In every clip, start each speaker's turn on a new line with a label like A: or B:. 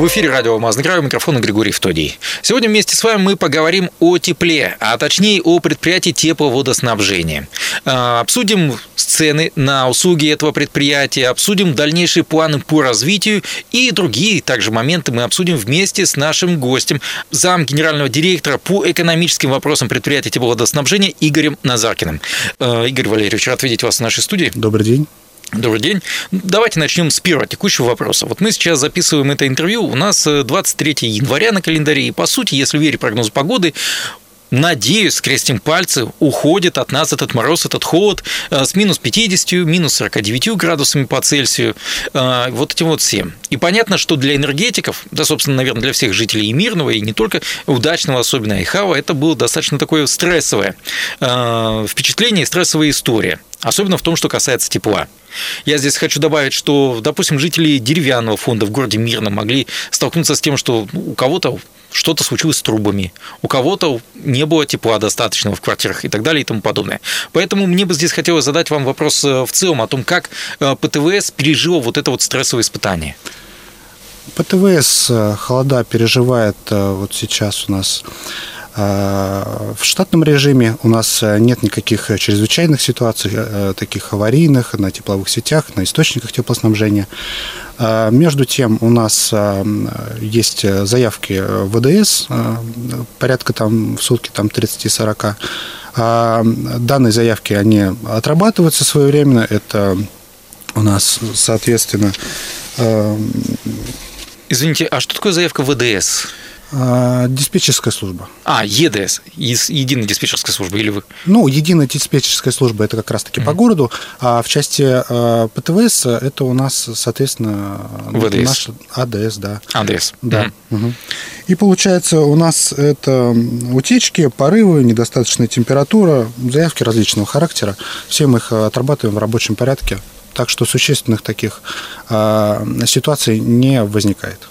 A: В эфире радио «Алмазный край», у микрофона Григорий Втодий. Сегодня вместе с вами мы поговорим о тепле, а точнее о предприятии тепловодоснабжения. А, обсудим цены на услуги этого предприятия, обсудим дальнейшие планы по развитию и другие также моменты мы обсудим вместе с нашим гостем, зам генерального директора по экономическим вопросам предприятия тепловодоснабжения Игорем Назаркиным. А, Игорь Валерьевич, рад видеть вас в нашей студии.
B: Добрый день.
A: Добрый день. Давайте начнем с первого текущего вопроса. Вот мы сейчас записываем это интервью, у нас 23 э, января на календаре, и по сути, если верить прогнозу погоды, надеюсь, скрестим пальцы, уходит от нас этот мороз, этот холод э, с минус 50, минус 49 градусами по Цельсию, э, вот этим вот всем. И понятно, что для энергетиков, да, собственно, наверное, для всех жителей и мирного, и не только удачного, особенно Айхава, это было достаточно такое стрессовое впечатление, стрессовая история. Особенно в том, что касается тепла. Я здесь хочу добавить, что, допустим, жители деревянного фонда в городе Мирном могли столкнуться с тем, что у кого-то что-то случилось с трубами, у кого-то не было тепла достаточного в квартирах и так далее и тому подобное. Поэтому мне бы здесь хотелось задать вам вопрос э, в целом о том, как э, ПТВС пережил вот это вот стрессовое испытание.
B: ПТВС э, холода переживает вот сейчас у нас в штатном режиме у нас нет никаких чрезвычайных ситуаций, таких аварийных на тепловых сетях, на источниках теплоснабжения. Между тем у нас есть заявки ВДС, порядка там в сутки там 30-40. Данные заявки, они отрабатываются своевременно. Это у нас, соответственно...
A: Извините, а что такое заявка ВДС?
B: А, диспетчерская служба.
A: А, ЕДС, единая диспетчерская служба, или вы?
B: Ну, единая диспетчерская служба, это как раз-таки mm-hmm. по городу, а в части а, ПТВС это у нас, соответственно,
A: ВДС.
B: наш АДС, да.
A: АДС.
B: Да. Mm-hmm. Угу. И получается, у нас это утечки, порывы, недостаточная температура, заявки различного характера. Все мы их отрабатываем в рабочем порядке, так что существенных таких а, ситуаций не возникает.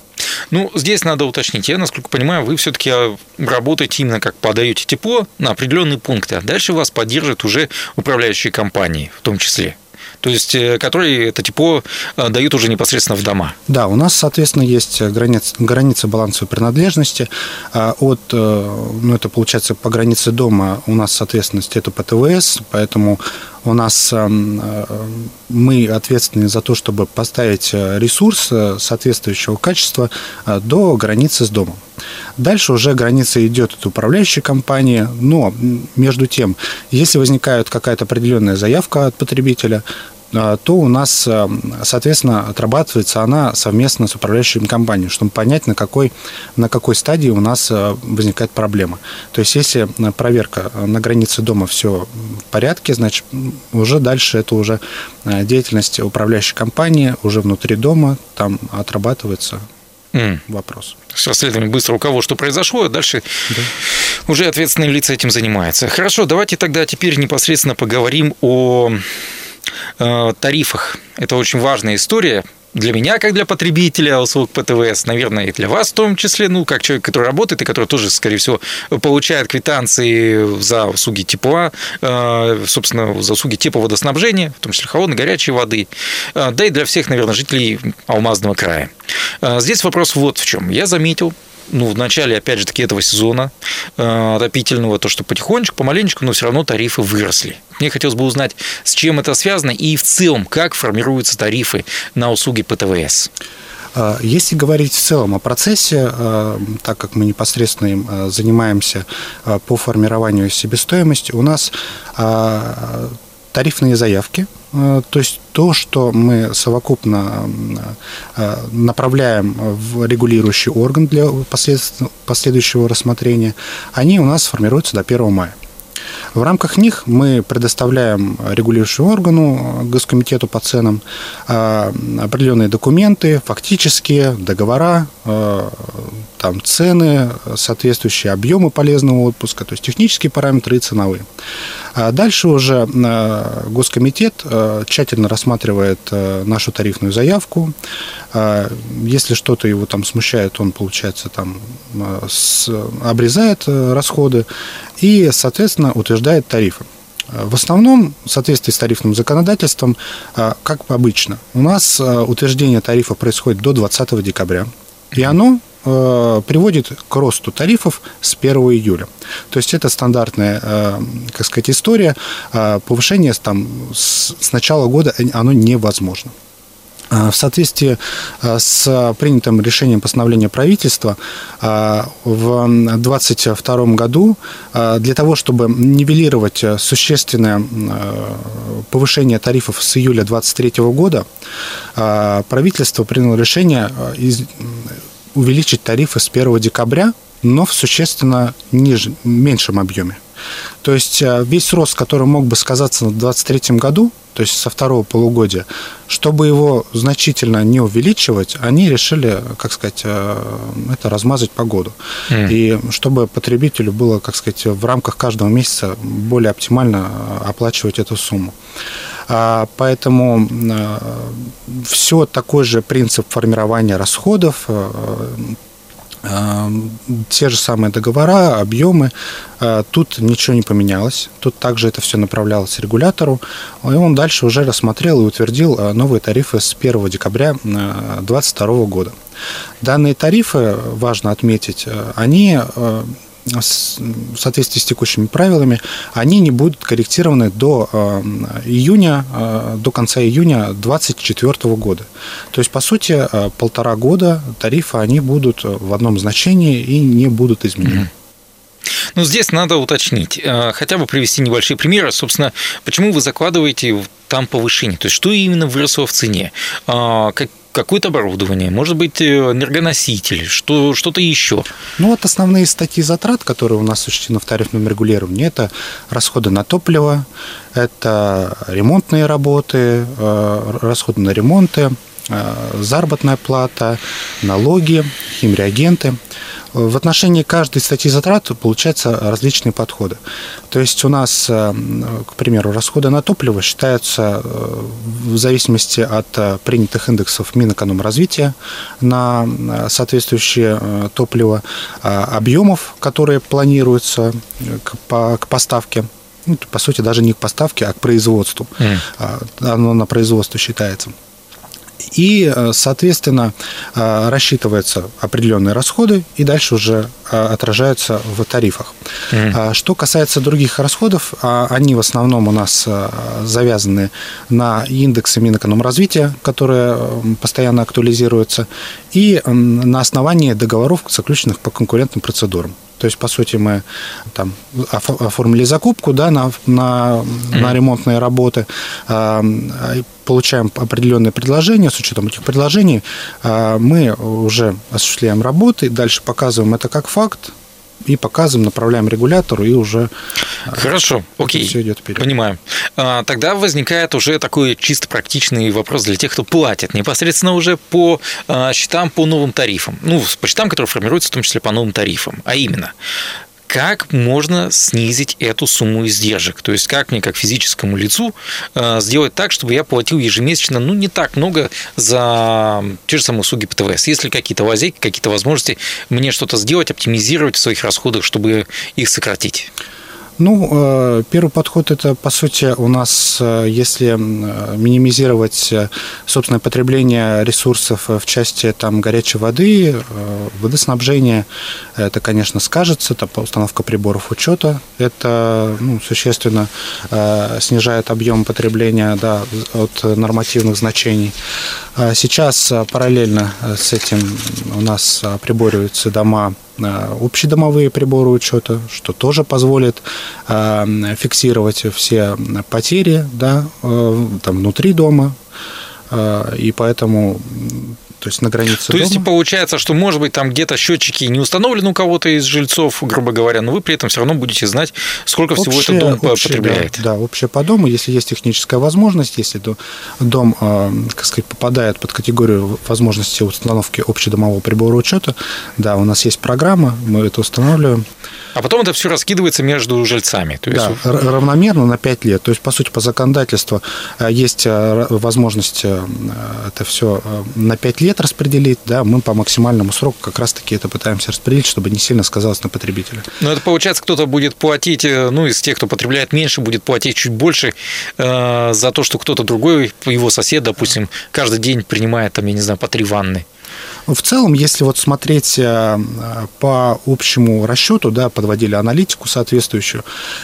A: Ну, здесь надо уточнить. Я, насколько понимаю, вы все-таки а, работаете именно как подаете тепло на определенные пункты, а дальше вас поддержат уже управляющие компании в том числе то есть э, которые это тепло э, дают уже непосредственно в дома.
B: Да, у нас, соответственно, есть граница, граница балансовой принадлежности. А от, э, ну, это получается по границе дома у нас, соответственно, это ПТВС, поэтому у нас эм, э, мы ответственны за то, чтобы поставить э, ресурс э, соответствующего качества до границы с домом. Дальше уже граница идет от управляющей компании, но между тем, если возникает какая-то определенная заявка от потребителя, то у нас, а, соответственно, отрабатывается она совместно с управляющей компанией, чтобы понять, на какой, на какой стадии у нас а, возникает проблема. То есть, если проверка на границе дома все в порядке, значит, уже дальше это уже деятельность управляющей компании, уже внутри дома, там отрабатывается mm. вопрос.
A: С расследованием быстро у кого что произошло, а дальше да. уже ответственные лица этим занимаются. Хорошо, давайте тогда теперь непосредственно поговорим о Э, тарифах. Это очень важная история для меня, как для потребителя услуг ПТВС, наверное, и для вас в том числе, ну, как человек, который работает и который тоже, скорее всего, получает квитанции за услуги тепла, э, собственно, за услуги тепловодоснабжения, в том числе холодной, горячей воды, э, да и для всех, наверное, жителей Алмазного края. Здесь вопрос вот в чем. Я заметил, ну, в начале, опять же таки, этого сезона э, отопительного, то, что потихонечку, помаленечку, но все равно тарифы выросли. Мне хотелось бы узнать, с чем это связано и в целом, как формируются тарифы на услуги ПТВС.
B: А, если говорить в целом о процессе, э, так как мы непосредственно им э, занимаемся по формированию себестоимости, у нас тарифные заявки, э, то есть то, что мы совокупно э, направляем в регулирующий орган для последующего рассмотрения, они у нас формируются до 1 мая. В рамках них мы предоставляем регулирующему органу, Госкомитету по ценам, э, определенные документы, фактические, договора, там цены, соответствующие объемы полезного отпуска, то есть технические параметры и ценовые. А дальше уже Госкомитет тщательно рассматривает нашу тарифную заявку. Если что-то его там смущает, он, получается, там обрезает расходы и, соответственно, утверждает тарифы. В основном, в соответствии с тарифным законодательством, как обычно, у нас утверждение тарифа происходит до 20 декабря, и оно приводит к росту тарифов с 1 июля. То есть это стандартная, как сказать, история. Повышение там, с начала года оно невозможно. В соответствии с принятым решением постановления правительства в 2022 году для того, чтобы нивелировать существенное повышение тарифов с июля 2023 года, правительство приняло решение увеличить тарифы с 1 декабря, но в существенно ниже, меньшем объеме. То есть весь рост, который мог бы сказаться в 2023 году, то есть со второго полугодия, чтобы его значительно не увеличивать, они решили, как сказать, э, это размазать по году. Mm. И чтобы потребителю было, как сказать, в рамках каждого месяца более оптимально э, оплачивать эту сумму. А, поэтому э, все такой же принцип формирования расходов, те же самые договора, объемы. А, тут ничего не поменялось. Тут также это все направлялось регулятору. И он дальше уже рассмотрел и утвердил а, новые тарифы с 1 декабря 2022 года. Данные тарифы, важно отметить, они в соответствии с текущими правилами, они не будут корректированы до э, июня, э, до конца июня 2024 года. То есть, по сути, э, полтора года тарифы, они будут в одном значении и не будут изменены.
A: Ну, здесь надо уточнить, хотя бы привести небольшие примеры. Собственно, почему вы закладываете там повышение? То есть, что именно выросло в цене? какое-то оборудование, может быть, э, энергоносители, что, что-то еще.
B: Ну, вот основные статьи затрат, которые у нас учтены в тарифном регулировании, это расходы на топливо, это ремонтные работы, э, расходы на ремонты, э, заработная плата, налоги, химреагенты – в отношении каждой статьи затрат получаются различные подходы. То есть у нас, э, к примеру, расходы на топливо считаются э, в зависимости от э, принятых индексов Минэкономразвития на соответствующее топливо, объемов, которые планируются к поставке ну, по сути, даже не к поставке, а к производству. Mm. Оно на производство считается. И, э, соответственно, э, рассчитываются определенные расходы и дальше уже э, отражаются в тарифах. Mm. Что касается других расходов, они в основном у нас завязаны на индексы Минэкономразвития, которые постоянно актуализируются, и на основании договоров, заключенных по конкурентным процедурам. То есть, по сути, мы там оформили закупку да, на, на, на ремонтные работы, получаем определенные предложения. С учетом этих предложений а, мы уже осуществляем работы, дальше показываем это как факт, и показываем, направляем регулятору, и уже
A: а, Хорошо, окей, все идет вперед. Понимаю. А, тогда возникает уже такой чисто практичный вопрос для тех, кто платит непосредственно уже по а, счетам по новым тарифам. Ну, по счетам, которые формируются в том числе по новым тарифам. А именно, как можно снизить эту сумму издержек? То есть как мне, как физическому лицу, э, сделать так, чтобы я платил ежемесячно, ну, не так много за те же самые услуги ПТВС? Есть ли какие-то лазейки, какие-то возможности мне что-то сделать, оптимизировать в своих расходах, чтобы их сократить?
B: Ну, э, первый подход – это, по сути, у нас, э, если минимизировать собственное потребление ресурсов в части там, горячей воды, водоснабжения, это, конечно, скажется, это установка приборов учета, это ну, существенно снижает объем потребления да, от нормативных значений. А сейчас параллельно с этим у нас прибориваются дома Э, общедомовые приборы учета, что тоже позволит э, фиксировать все потери да, э, там, внутри дома. И поэтому то есть на границе
A: То
B: дома.
A: есть получается, что, может быть, там где-то счетчики не установлены у кого-то из жильцов, грубо говоря, но вы при этом все равно будете знать, сколько всего
B: Общее-
A: этот дом
B: общее,
A: потребляет.
B: Да, да, общее по дому, если есть техническая возможность, если до- дом, э, как сказать, попадает под категорию возможности установки общедомового прибора учета, да, у нас есть программа, мы это устанавливаем.
A: А потом это все раскидывается между жильцами. То есть
B: Да, равномерно на 5 лет. То есть, по сути, по законодательству э, есть э, возможность э, это все на 5 лет распределить. Да, мы по максимальному сроку как раз-таки это пытаемся распределить, чтобы не сильно сказалось на потребителя.
A: Ну, это получается, кто-то будет платить, ну, из тех, кто потребляет меньше, будет платить чуть больше э, за то, что кто-то другой, его сосед, допустим, каждый день принимает, там, я не знаю, по три ванны.
B: Ну, В целом, если вот смотреть э, по общему расчету, да, подводили аналитику соответствующую,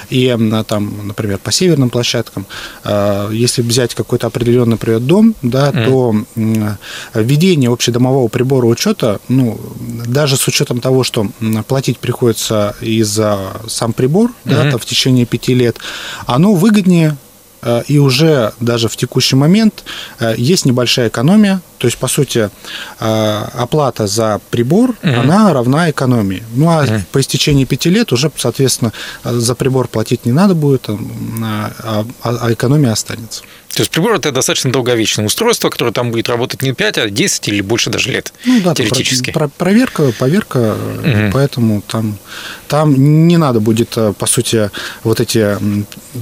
B: и там, например, по северным площадкам, э, если взять какой-то определенный, например, дом, да, то м, введение общедомового прибора учета, ну, даже с учетом того, что платить приходится и за сам прибор, да,
A: Мгм.
B: там, в течение пяти лет, оно выгоднее и уже даже в текущий момент э, есть небольшая экономия, то есть, по сути, э, оплата за прибор,
A: Мгм.
B: она равна экономии. Ну, а
A: Мгм.
B: по истечении пяти лет уже, соответственно, э, за прибор платить не надо будет, а, а- а экономия останется.
A: То есть прибор это достаточно долговечное устройство, которое там будет работать не 5, а 10 или больше даже лет.
B: Ну да,
A: теоретически.
B: про- про- проверка, поверка, э,
A: Мгм.
B: поэтому там, там не надо будет, э, по сути, вот эти,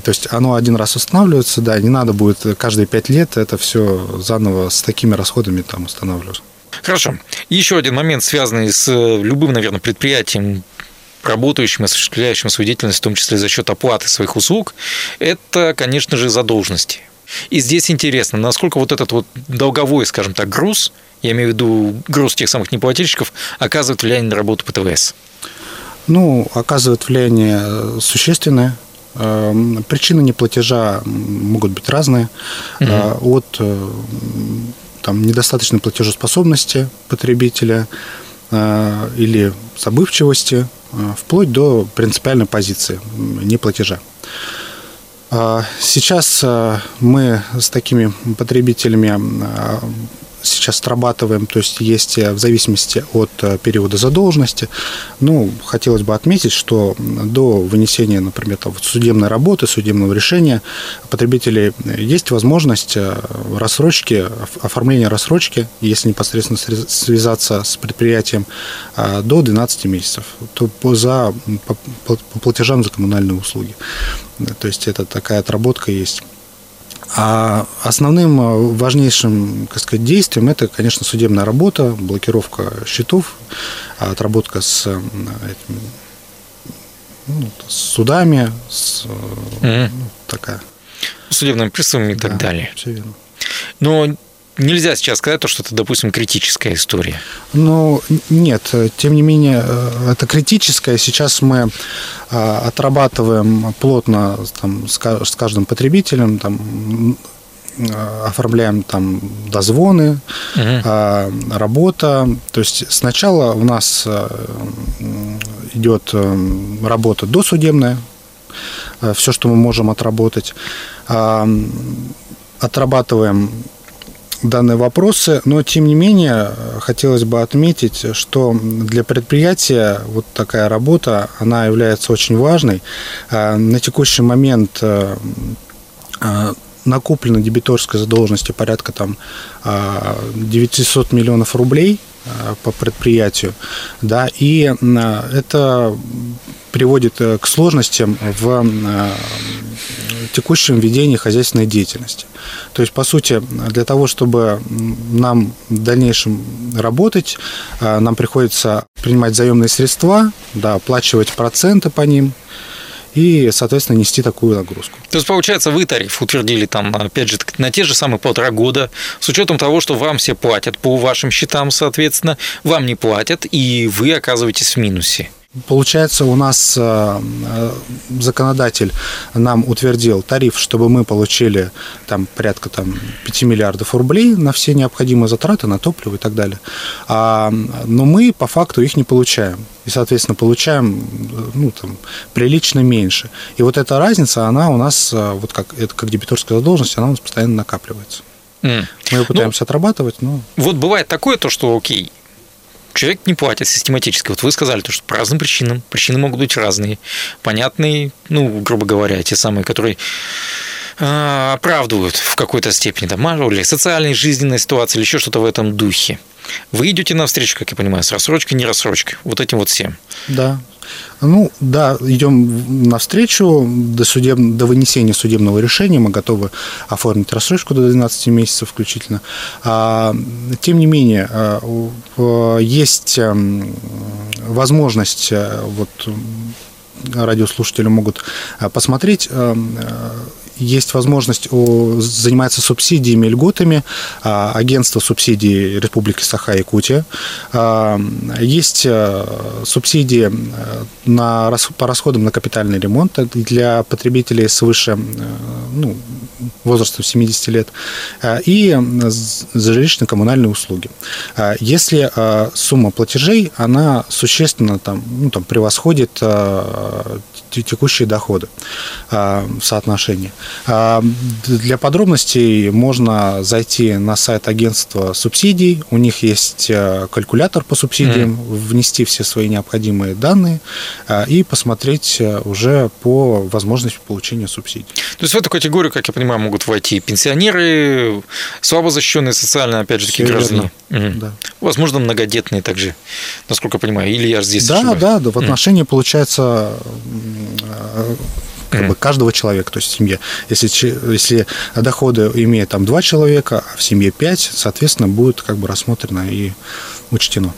B: то есть оно один раз устанавливается, да, не надо будет каждые пять лет это все заново с такими расходами там устанавливать.
A: Хорошо. Еще один момент, связанный с э, любым, наверное, предприятием, работающим, осуществляющим свою деятельность, в том числе за счет оплаты своих услуг, это, конечно же, задолженности. И здесь интересно, насколько вот этот вот долговой, скажем так, груз, я имею в виду груз тех самых неплательщиков, оказывает влияние на работу ПТВС.
B: Ну, оказывает влияние э, существенное. Эм, Причины неплатежа могут быть разные. Э, От э, там, недостаточной платежеспособности потребителя э, или забывчивости, вплоть до принципиальной позиции неплатежа. Сейчас мы с такими потребителями сейчас отрабатываем, то есть есть э, в зависимости от э, периода задолженности. Ну, хотелось бы отметить, что до вынесения, например, там, судебной работы, судебного решения потребителей есть возможность э, рассрочки, оф- оформления рассрочки, если непосредственно связаться с предприятием, э, до 12 месяцев то за, по- по платежам за коммунальные услуги. То есть это такая отработка есть. А основным э, важнейшим так сказать, действием это, конечно, судебная работа, блокировка счетов, а отработка с, этим, ну, с судами, с,
A: Мгм.
B: ну, такая.
A: Судебными приставами и так
B: Да,
A: далее.
B: всё верно.
A: Но нельзя сейчас сказать, то, что это, допустим, критическая история.
B: Но н- нет, тем не менее, э, это критическое. Сейчас мы э, отрабатываем плотно там, с ка- с каждым потребителем, там, э, оформляем там дозвоны, а, работа. То есть сначала у нас идет работа досудебная, все, что мы можем отработать. Отрабатываем данные вопросы, но тем не менее хотелось бы отметить, что для предприятия вот такая работа, она является очень важной. А, На текущий момент э, э, накоплено дебиторской задолженности порядка там а, 900 миллионов рублей а, по предприятию, да, и это приводит э, к сложностям в текущем ведении хозяйственной деятельности. То есть, по сути, для того, чтобы нам в дальнейшем работать, э, нам приходится принимать заемные средства, да, оплачивать проценты по ним и, соответственно, нести такую нагрузку.
A: То есть, получается, вы тариф утвердили там, опять же, на те же самые полтора года, с учетом того, что вам все платят по вашим счетам, соответственно, вам не платят, и вы оказываетесь в минусе.
B: Получается, у нас э, э, законодатель нам утвердил тариф, чтобы мы получили там порядка там, 5 миллиардов рублей на все необходимые затраты, на топливо и так далее. А, но мы по факту их не получаем. И, соответственно, получаем ну, там, прилично меньше. И вот эта разница, она у нас, э, вот как, это как дебиторская задолженность, она у нас постоянно накапливается. Mm. Мы ее пытаемся ну, отрабатывать, но...
A: Вот бывает такое то, что, окей, человек не платит систематически. Вот вы сказали, то, что по разным причинам. Причины могут быть разные. Понятные, ну, грубо говоря, те самые, которые а, оправдывают в какой-то степени там, или социальной, жизненной ситуации, или еще что-то в этом духе. Вы идете навстречу, как я понимаю, с рассрочкой, не рассрочкой, вот этим вот всем.
B: Да. Ну, да, идем навстречу до, судеб... до вынесения судебного решения. Мы готовы оформить рассрочку до 12 месяцев включительно. А, тем не менее, а, есть эм, возможность э, вот, радиослушатели могут э, посмотреть эм, есть возможность заниматься субсидиями, льготами а, агентства субсидий Республики Саха-Якутия. А, есть э, субсидии э, на, по расходам на капитальный ремонт для потребителей свыше э, ну, возраста 70 лет и за жилищно-коммунальные услуги. Если сумма платежей, она существенно там, ну, там, превосходит текущие доходы в соотношении. А, для подробностей можно зайти на сайт агентства субсидий. У них есть э, калькулятор по субсидиям, mm. внести все свои необходимые данные а, и посмотреть э, уже по возможности получения субсидий.
A: То есть в эту категорию, как я понимаю, могут войти пенсионеры, слабо защищенные социально, опять же, такие граждане. Угу. Да. Возможно, многодетные также, насколько я понимаю. Или я здесь
B: Да, ошибаюсь? да, да. В отношении, mm. получается, э, как бы каждого человека, то есть в семье. Если, если доходы имеет там два человека, а в семье пять, соответственно, будет как бы рассмотрено и учтено.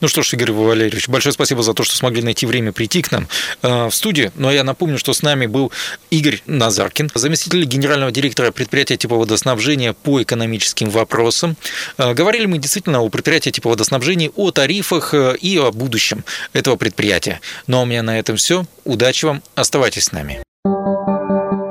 A: Ну что ж, Игорь Валерьевич, большое спасибо за то, что смогли найти время прийти к нам э, в студию. Но я напомню, что с нами был Игорь Назаркин, заместитель генерального директора предприятия типа водоснабжения по экономическим вопросам. Э, говорили мы действительно о предприятии типа водоснабжения, о тарифах э, и о будущем этого предприятия. Но у меня на этом все. Удачи вам, оставайтесь с нами.